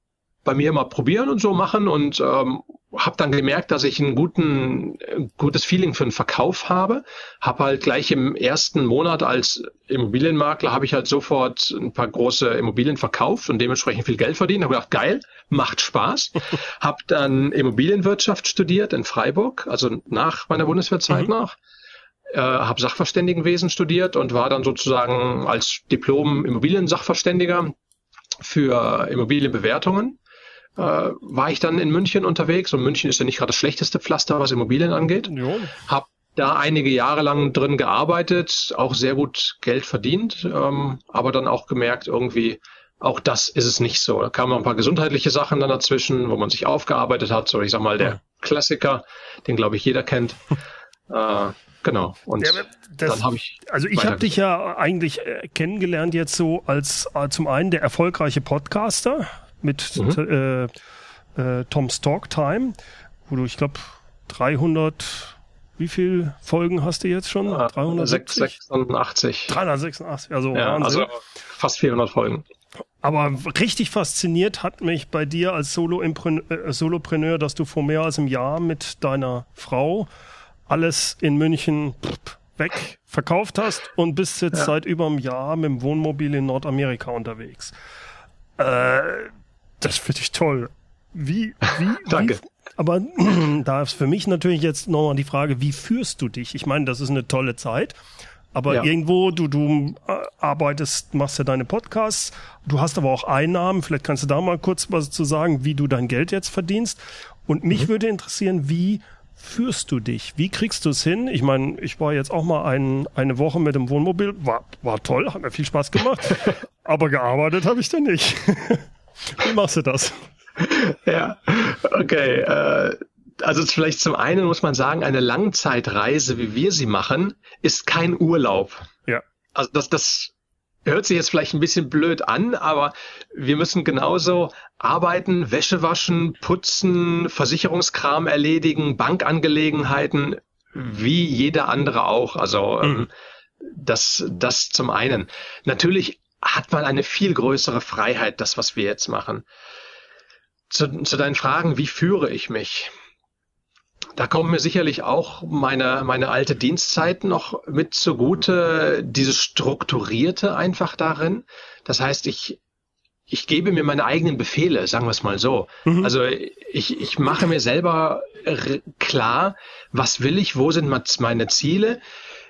bei mir mal probieren und so machen und ähm, habe dann gemerkt, dass ich ein guten, gutes Feeling für den Verkauf habe. Habe halt gleich im ersten Monat als Immobilienmakler habe ich halt sofort ein paar große Immobilien verkauft und dementsprechend viel Geld verdient. Habe gedacht, geil, macht Spaß. habe dann Immobilienwirtschaft studiert in Freiburg, also nach meiner Bundeswehrzeit mhm. noch. Äh, habe Sachverständigenwesen studiert und war dann sozusagen als Diplom Immobilien-Sachverständiger für Immobilienbewertungen äh, war ich dann in München unterwegs und München ist ja nicht gerade das schlechteste Pflaster, was Immobilien angeht. Jo. Hab da einige Jahre lang drin gearbeitet, auch sehr gut Geld verdient, ähm, aber dann auch gemerkt, irgendwie, auch das ist es nicht so. Da kamen ein paar gesundheitliche Sachen dann dazwischen, wo man sich aufgearbeitet hat. So, ich sag mal, der Klassiker, den glaube ich jeder kennt. Äh, genau. Und ja, das, dann habe ich. Also ich habe dich ja eigentlich äh, kennengelernt jetzt so als äh, zum einen der erfolgreiche Podcaster mit mhm. äh, äh, Tom's Talk Time, wo du, ich glaube, 300, wie viel Folgen hast du jetzt schon? 386. 386, also ja. Also fast 400 Folgen. Aber richtig fasziniert hat mich bei dir als äh, Solopreneur, dass du vor mehr als einem Jahr mit deiner Frau alles in München weg verkauft hast und bist jetzt ja. seit über einem Jahr mit dem Wohnmobil in Nordamerika unterwegs. Äh, das finde ich toll. Wie, wie, Danke. Wie, aber da ist für mich natürlich jetzt nochmal die Frage, wie führst du dich? Ich meine, das ist eine tolle Zeit. Aber ja. irgendwo, du, du äh, arbeitest, machst ja deine Podcasts, du hast aber auch Einnahmen, vielleicht kannst du da mal kurz was zu sagen, wie du dein Geld jetzt verdienst. Und mich mhm. würde interessieren, wie führst du dich? Wie kriegst du es hin? Ich meine, ich war jetzt auch mal ein, eine Woche mit dem Wohnmobil, war, war toll, hat mir viel Spaß gemacht, aber gearbeitet habe ich da nicht. Wie machst du das? Ja, okay. Äh, also vielleicht zum einen muss man sagen, eine Langzeitreise, wie wir sie machen, ist kein Urlaub. Ja. Also das, das hört sich jetzt vielleicht ein bisschen blöd an, aber wir müssen genauso arbeiten, Wäsche waschen, putzen, Versicherungskram erledigen, Bankangelegenheiten, wie jeder andere auch. Also ähm, mhm. das, das zum einen. Natürlich hat man eine viel größere Freiheit, das, was wir jetzt machen. Zu, zu deinen Fragen, wie führe ich mich? Da kommt mir sicherlich auch meine, meine alte Dienstzeit noch mit zugute, dieses Strukturierte einfach darin. Das heißt, ich, ich gebe mir meine eigenen Befehle, sagen wir es mal so. Mhm. Also ich, ich mache mir selber klar, was will ich, wo sind meine Ziele,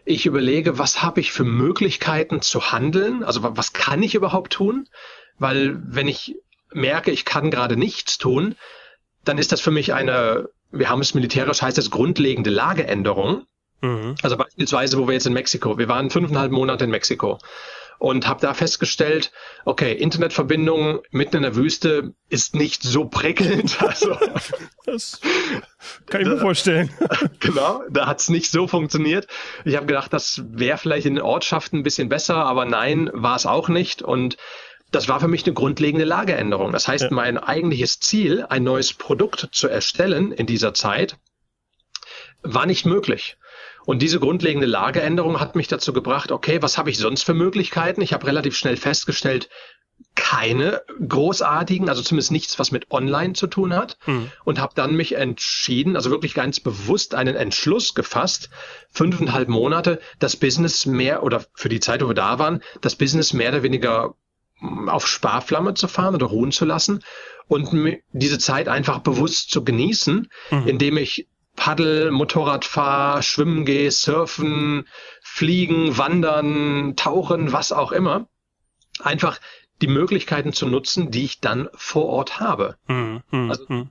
ich überlege, was habe ich für Möglichkeiten zu handeln? Also was kann ich überhaupt tun? Weil wenn ich merke, ich kann gerade nichts tun, dann ist das für mich eine, wir haben es militärisch heißt es grundlegende Lageänderung. Mhm. Also beispielsweise, wo wir jetzt in Mexiko, wir waren fünfeinhalb Monate in Mexiko und habe da festgestellt, okay, Internetverbindung mitten in der Wüste ist nicht so prickelnd. Also, das kann ich mir vorstellen. Genau, da hat es nicht so funktioniert. Ich habe gedacht, das wäre vielleicht in den Ortschaften ein bisschen besser, aber nein, war es auch nicht. Und das war für mich eine grundlegende Lageänderung. Das heißt, ja. mein eigentliches Ziel, ein neues Produkt zu erstellen in dieser Zeit, war nicht möglich. Und diese grundlegende Lageänderung hat mich dazu gebracht, okay, was habe ich sonst für Möglichkeiten? Ich habe relativ schnell festgestellt, keine großartigen, also zumindest nichts, was mit Online zu tun hat. Mhm. Und habe dann mich entschieden, also wirklich ganz bewusst einen Entschluss gefasst, fünfeinhalb Monate das Business mehr oder für die Zeit, wo wir da waren, das Business mehr oder weniger hm, auf Sparflamme zu fahren oder ruhen zu lassen und diese Zeit einfach bewusst zu genießen, mhm. indem ich Paddel, Motorrad fahr, schwimmen gehe, surfen, fliegen, wandern, tauchen, was auch immer. Einfach die Möglichkeiten zu nutzen, die ich dann vor Ort habe. Mhm, mh, also mh.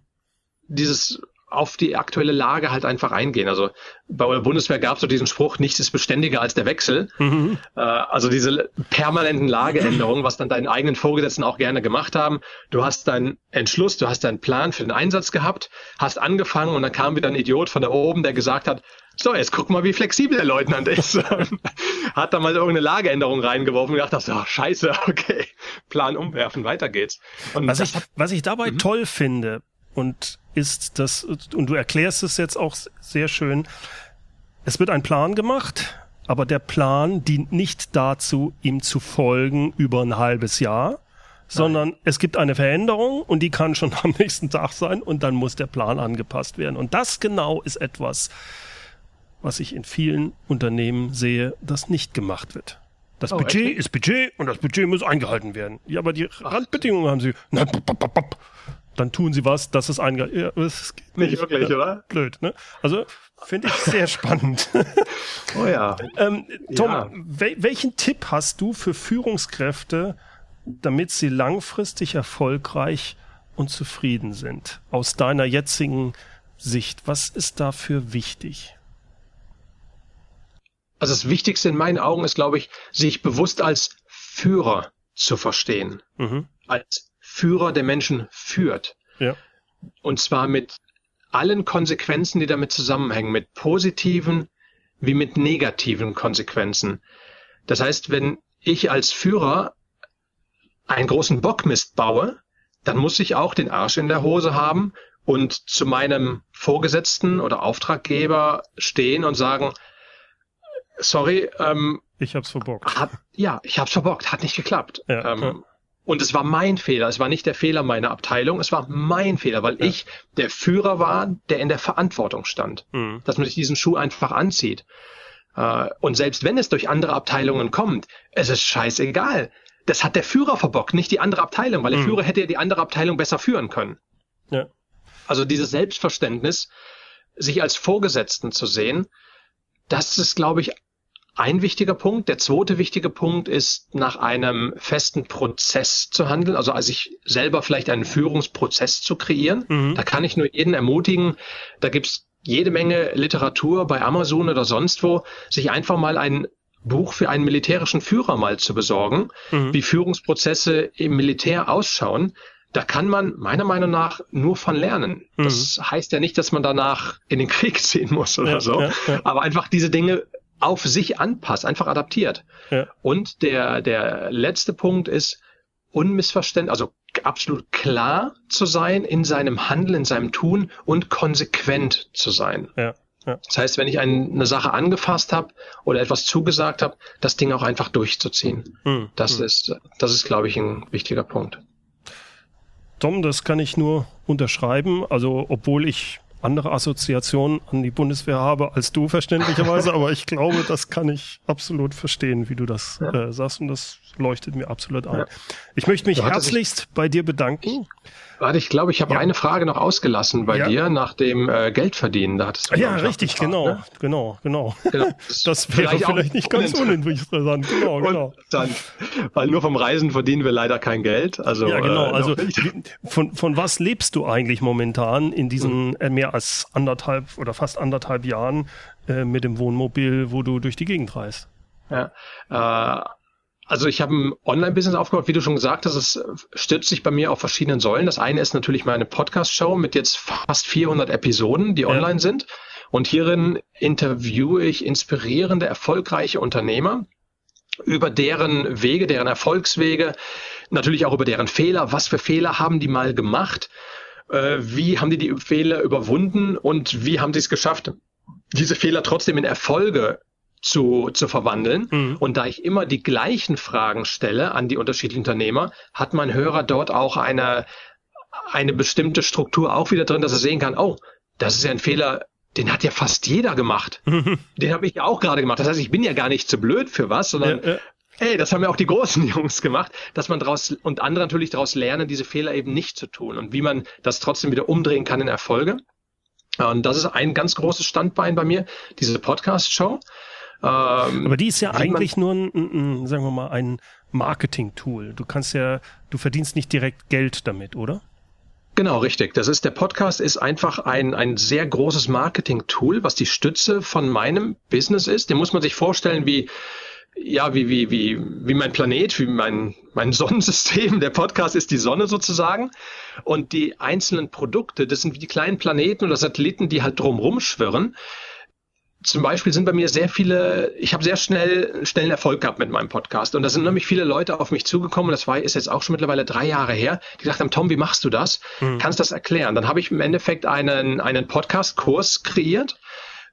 dieses auf die aktuelle Lage halt einfach eingehen. Also bei der Bundeswehr gab es so diesen Spruch, nichts ist beständiger als der Wechsel. Mhm. Äh, also diese permanenten Lageänderungen, was dann deinen eigenen Vorgesetzten auch gerne gemacht haben. Du hast deinen Entschluss, du hast deinen Plan für den Einsatz gehabt, hast angefangen und dann kam wieder ein Idiot von da oben, der gesagt hat, so, jetzt guck mal, wie flexibel der Leutnant ist. hat da mal irgendeine Lageänderung reingeworfen und gedacht, oh, scheiße, okay, Plan umwerfen, weiter geht's. Und was, ich, was ich dabei mhm. toll finde, und ist das, und du erklärst es jetzt auch sehr schön, es wird ein Plan gemacht, aber der Plan dient nicht dazu, ihm zu folgen über ein halbes Jahr, sondern Nein. es gibt eine Veränderung und die kann schon am nächsten Tag sein und dann muss der Plan angepasst werden. Und das genau ist etwas, was ich in vielen Unternehmen sehe, das nicht gemacht wird. Das oh, Budget echt? ist Budget und das Budget muss eingehalten werden. Ja, aber die Ach. Randbedingungen haben sie. Na, pop, pop, pop. Dann tun sie was, das ist eingehalten. Ja, das geht nicht, wirklich, oder? Blöd, ne? Also finde ich sehr spannend. oh ja. ähm, Tom, ja. Wel welchen Tipp hast du für Führungskräfte, damit sie langfristig erfolgreich und zufrieden sind? Aus deiner jetzigen Sicht, was ist dafür wichtig? Also das Wichtigste in meinen Augen ist, glaube ich, sich bewusst als Führer zu verstehen. Mhm. Als Führer, der Menschen führt. Ja. Und zwar mit allen Konsequenzen, die damit zusammenhängen, mit positiven wie mit negativen Konsequenzen. Das heißt, wenn ich als Führer einen großen Bockmist baue, dann muss ich auch den Arsch in der Hose haben und zu meinem Vorgesetzten oder Auftraggeber stehen und sagen, sorry, ähm, ich hab's verbockt. Hat, ja, ich hab's verbockt, hat nicht geklappt. Ja, ähm. Und es war mein Fehler, es war nicht der Fehler meiner Abteilung, es war mein Fehler, weil ja. ich der Führer war, der in der Verantwortung stand, mhm. dass man sich diesen Schuh einfach anzieht. Äh, und selbst wenn es durch andere Abteilungen kommt, es ist scheißegal. Das hat der Führer verbockt, nicht die andere Abteilung, weil der mhm. Führer hätte ja die andere Abteilung besser führen können. Ja. Also dieses Selbstverständnis, sich als Vorgesetzten zu sehen, das ist, glaube ich, ein wichtiger Punkt. Der zweite wichtige Punkt ist, nach einem festen Prozess zu handeln, also als ich selber vielleicht einen Führungsprozess zu kreieren. Mhm. Da kann ich nur jeden ermutigen, da gibt's jede Menge Literatur bei Amazon oder sonst wo, sich einfach mal ein Buch für einen militärischen Führer mal zu besorgen, mhm. wie Führungsprozesse im Militär ausschauen. Da kann man meiner Meinung nach nur von lernen. Mhm. Das heißt ja nicht, dass man danach in den Krieg ziehen muss oder ja, so, ja, ja. aber einfach diese Dinge auf sich anpasst, einfach adaptiert. Ja. Und der, der letzte Punkt ist, unmissverständlich, also absolut klar zu sein in seinem Handeln, in seinem Tun und konsequent zu sein. Ja. Ja. Das heißt, wenn ich ein, eine Sache angefasst habe oder etwas zugesagt habe, das Ding auch einfach durchzuziehen. Hm. Das hm. ist, das ist, glaube ich, ein wichtiger Punkt. Tom, das kann ich nur unterschreiben. Also, obwohl ich andere Assoziationen an die Bundeswehr habe als du verständlicherweise, aber ich glaube, das kann ich absolut verstehen, wie du das ja. äh, sagst und das leuchtet mir absolut ein. Ja. Ich möchte mich herzlichst bei dir bedanken. Warte, ich glaube, ich habe ja. eine Frage noch ausgelassen bei ja. dir nach dem äh, Geldverdienen. Da hattest du ja, richtig, gefragt, genau, ne? genau, genau, genau. Das, das wäre vielleicht, vielleicht nicht ganz uninteressant. Genau, genau. Dann, weil nur vom Reisen verdienen wir leider kein Geld. Also, ja, genau. Äh, also von, von was lebst du eigentlich momentan in diesen hm. äh, mehr als anderthalb oder fast anderthalb Jahren äh, mit dem Wohnmobil, wo du durch die Gegend reist? Ja, äh, also ich habe ein Online-Business aufgebaut, wie du schon gesagt hast, es stützt sich bei mir auf verschiedenen Säulen. Das eine ist natürlich meine Podcast-Show mit jetzt fast 400 Episoden, die ja. online sind. Und hierin interviewe ich inspirierende, erfolgreiche Unternehmer über deren Wege, deren Erfolgswege, natürlich auch über deren Fehler. Was für Fehler haben die mal gemacht? Äh, wie haben die die Fehler überwunden und wie haben sie es geschafft, diese Fehler trotzdem in Erfolge zu, zu verwandeln. Mhm. Und da ich immer die gleichen Fragen stelle an die unterschiedlichen Unternehmer, hat mein Hörer dort auch eine, eine bestimmte Struktur auch wieder drin, dass er sehen kann, oh, das ist ja ein Fehler, den hat ja fast jeder gemacht. Den habe ich ja auch gerade gemacht. Das heißt, ich bin ja gar nicht zu blöd für was, sondern ja, ja. Hey, das haben ja auch die großen Jungs gemacht, dass man daraus und andere natürlich daraus lernen, diese Fehler eben nicht zu tun und wie man das trotzdem wieder umdrehen kann in Erfolge. Und das ist ein ganz großes Standbein bei mir, diese Podcast-Show. Ähm, Aber die ist ja eigentlich nur ein, ein, sagen wir mal, ein Marketing-Tool. Du kannst ja, du verdienst nicht direkt Geld damit, oder? Genau, richtig. Das ist der Podcast ist einfach ein, ein sehr großes Marketing-Tool, was die Stütze von meinem Business ist. Den muss man sich vorstellen wie ja, wie, wie, wie, wie mein Planet, wie mein, mein Sonnensystem. Der Podcast ist die Sonne sozusagen. Und die einzelnen Produkte, das sind wie die kleinen Planeten oder Satelliten, die halt drumrum schwirren zum Beispiel sind bei mir sehr viele, ich habe sehr schnell schnellen Erfolg gehabt mit meinem Podcast. Und da sind nämlich viele Leute auf mich zugekommen, das war, ist jetzt auch schon mittlerweile drei Jahre her, die gesagt haben, Tom, wie machst du das? Mhm. Kannst du das erklären? Dann habe ich im Endeffekt einen, einen Podcast-Kurs kreiert,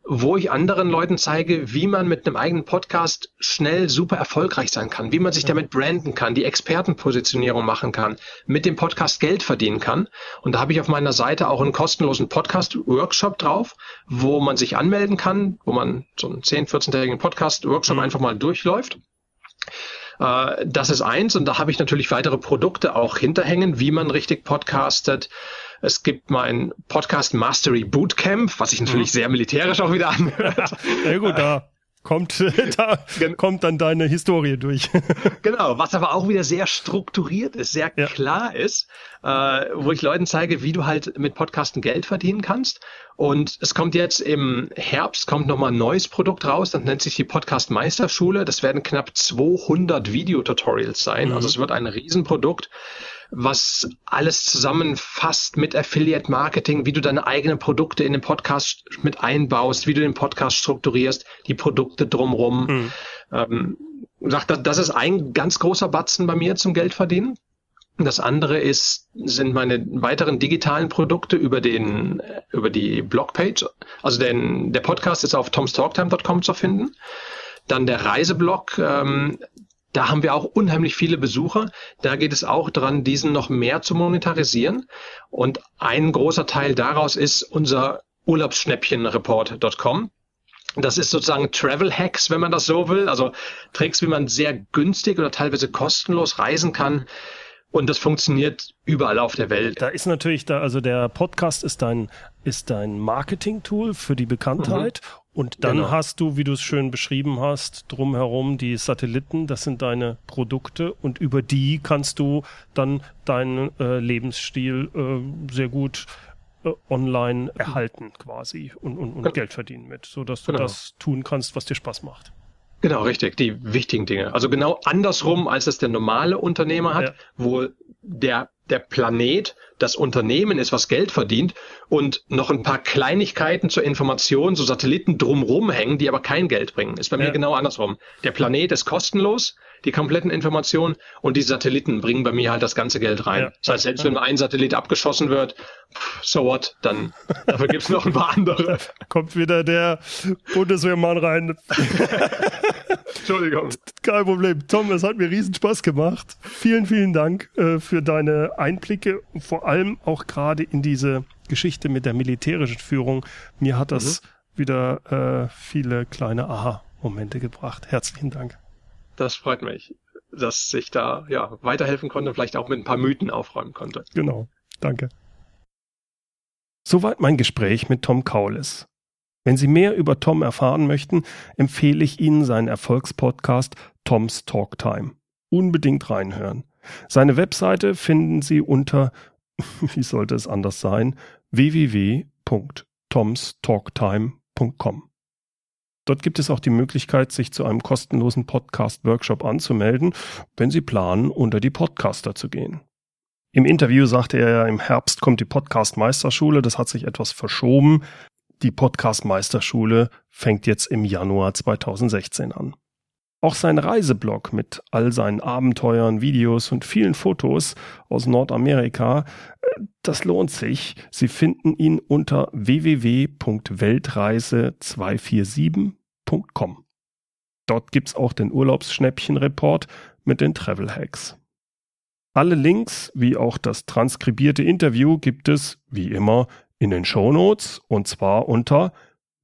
wo ich anderen Leuten zeige, wie man mit einem eigenen Podcast schnell super erfolgreich sein kann, wie man sich damit branden kann, die Expertenpositionierung machen kann, mit dem Podcast Geld verdienen kann. Und da habe ich auf meiner Seite auch einen kostenlosen Podcast-Workshop drauf, wo man sich anmelden kann, wo man so einen 10-, 14-tägigen Podcast-Workshop mhm. einfach mal durchläuft. Äh, das ist eins und da habe ich natürlich weitere Produkte auch hinterhängen, wie man richtig podcastet. Es gibt mein Podcast Mastery Bootcamp, was sich natürlich mhm. sehr militärisch auch wieder anhört. Ja gut, da kommt, da kommt dann deine Historie durch. genau, was aber auch wieder sehr strukturiert ist, sehr ja. klar ist, äh, wo ich Leuten zeige, wie du halt mit Podcasten Geld verdienen kannst. Und es kommt jetzt im Herbst, kommt nochmal ein neues Produkt raus, das nennt sich die Podcast Meisterschule. Das werden knapp 200 Videotutorials sein. Mhm. Also es wird ein Riesenprodukt was alles zusammenfasst mit Affiliate Marketing, wie du deine eigenen Produkte in den Podcast mit einbaust, wie du den Podcast strukturierst, die Produkte drumrum. Mhm. Ähm, sagt, das ist ein ganz großer Batzen bei mir zum Geldverdienen. Das andere ist, sind meine weiteren digitalen Produkte über den, über die Blogpage. Also den, der Podcast ist auf tomstalktime.com zu finden. Dann der Reiseblog, ähm, da haben wir auch unheimlich viele Besucher. Da geht es auch daran, diesen noch mehr zu monetarisieren. Und ein großer Teil daraus ist unser Urlaubsschnäppchenreport.com. Das ist sozusagen Travel Hacks, wenn man das so will. Also Tricks, wie man sehr günstig oder teilweise kostenlos reisen kann. Und das funktioniert überall auf der Welt. Da ist natürlich da, also der Podcast ist dein, ist dein Marketing-Tool für die Bekanntheit. Mhm. Und dann genau. hast du, wie du es schön beschrieben hast, drumherum die Satelliten, das sind deine Produkte und über die kannst du dann deinen äh, Lebensstil äh, sehr gut äh, online erhalten quasi und, und, und genau. Geld verdienen mit, so dass du genau. das tun kannst, was dir Spaß macht. Genau, richtig, die wichtigen Dinge. Also genau andersrum, als es der normale Unternehmer hat, ja. wo der der Planet das Unternehmen ist, was Geld verdient und noch ein paar Kleinigkeiten zur Information, so Satelliten drumrum hängen, die aber kein Geld bringen. Ist bei ja. mir genau andersrum. Der Planet ist kostenlos, die kompletten Informationen und die Satelliten bringen bei mir halt das ganze Geld rein. Ja. Das heißt, selbst wenn ein Satellit abgeschossen wird, so what, dann dafür gibt's noch ein paar andere. Kommt wieder der Bundeswehrmann rein. Entschuldigung. Kein Problem. Tom, es hat mir riesen Spaß gemacht. Vielen, vielen Dank äh, für deine Einblicke, vor allem auch gerade in diese Geschichte mit der militärischen Führung. Mir hat das mhm. wieder äh, viele kleine Aha-Momente gebracht. Herzlichen Dank. Das freut mich, dass ich da ja weiterhelfen konnte, vielleicht auch mit ein paar Mythen aufräumen konnte. Genau. Danke. Soweit mein Gespräch mit Tom Kaulis. Wenn Sie mehr über Tom erfahren möchten, empfehle ich Ihnen seinen Erfolgspodcast Tom's Talk Time. Unbedingt reinhören. Seine Webseite finden Sie unter, wie sollte es anders sein, www.tomstalktime.com. Dort gibt es auch die Möglichkeit, sich zu einem kostenlosen Podcast-Workshop anzumelden, wenn Sie planen, unter die Podcaster zu gehen. Im Interview sagte er ja, im Herbst kommt die Podcast-Meisterschule, das hat sich etwas verschoben. Die Podcast-Meisterschule fängt jetzt im Januar 2016 an. Auch sein Reiseblog mit all seinen Abenteuern, Videos und vielen Fotos aus Nordamerika, äh, das lohnt sich. Sie finden ihn unter www.weltreise247.com. Dort gibt's auch den Urlaubsschnäppchen-Report mit den Travel Hacks. Alle Links wie auch das transkribierte Interview gibt es, wie immer, in den Shownotes und zwar unter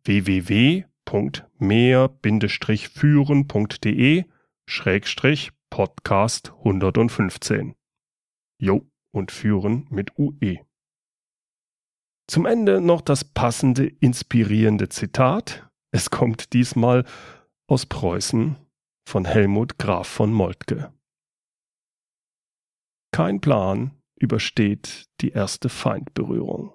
www.mehr-führen.de Schrägstrich Podcast 115. Jo, und führen mit UE. Zum Ende noch das passende, inspirierende Zitat. Es kommt diesmal aus Preußen von Helmut Graf von Moltke. Kein Plan übersteht die erste Feindberührung.